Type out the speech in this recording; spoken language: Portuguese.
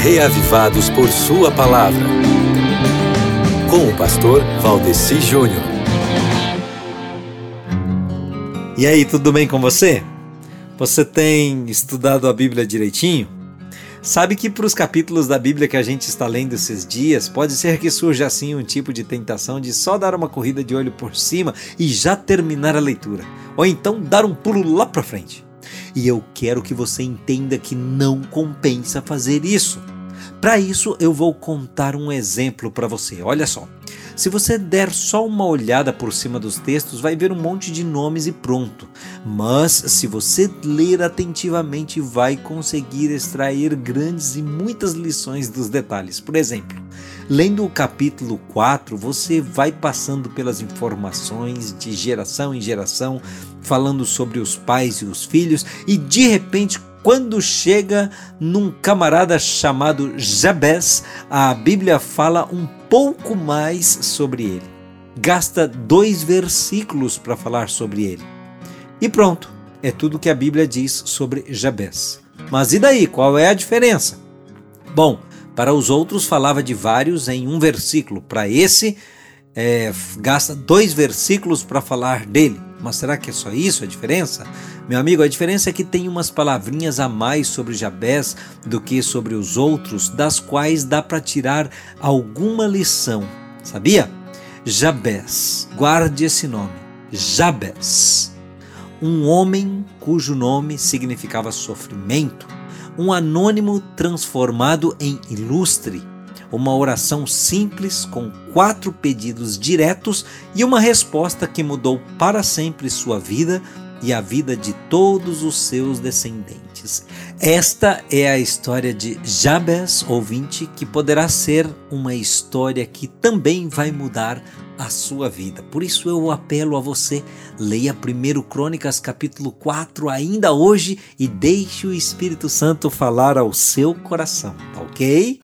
reavivados por Sua palavra. Com o pastor Valdeci Júnior. E aí, tudo bem com você? Você tem estudado a Bíblia direitinho? Sabe que para os capítulos da Bíblia que a gente está lendo esses dias, pode ser que surja assim um tipo de tentação de só dar uma corrida de olho por cima e já terminar a leitura, ou então dar um pulo lá para frente. E eu quero que você entenda que não compensa fazer isso. Para isso, eu vou contar um exemplo para você. Olha só. Se você der só uma olhada por cima dos textos, vai ver um monte de nomes e pronto. Mas se você ler atentivamente, vai conseguir extrair grandes e muitas lições dos detalhes. Por exemplo, lendo o capítulo 4, você vai passando pelas informações de geração em geração, falando sobre os pais e os filhos, e de repente quando chega num camarada chamado Jabez, a Bíblia fala um pouco mais sobre ele. Gasta dois versículos para falar sobre ele. E pronto, é tudo que a Bíblia diz sobre Jabez. Mas e daí? Qual é a diferença? Bom, para os outros falava de vários em um versículo. Para esse, é, gasta dois versículos para falar dele. Mas será que é só isso a diferença? Meu amigo, a diferença é que tem umas palavrinhas a mais sobre Jabés do que sobre os outros, das quais dá para tirar alguma lição. Sabia? Jabés, guarde esse nome. Jabés. Um homem cujo nome significava sofrimento, um anônimo transformado em ilustre uma oração simples com quatro pedidos diretos e uma resposta que mudou para sempre sua vida e a vida de todos os seus descendentes. Esta é a história de Jabes, ouvinte, que poderá ser uma história que também vai mudar a sua vida. Por isso eu apelo a você, leia 1 Crônicas capítulo 4 ainda hoje e deixe o Espírito Santo falar ao seu coração, tá ok?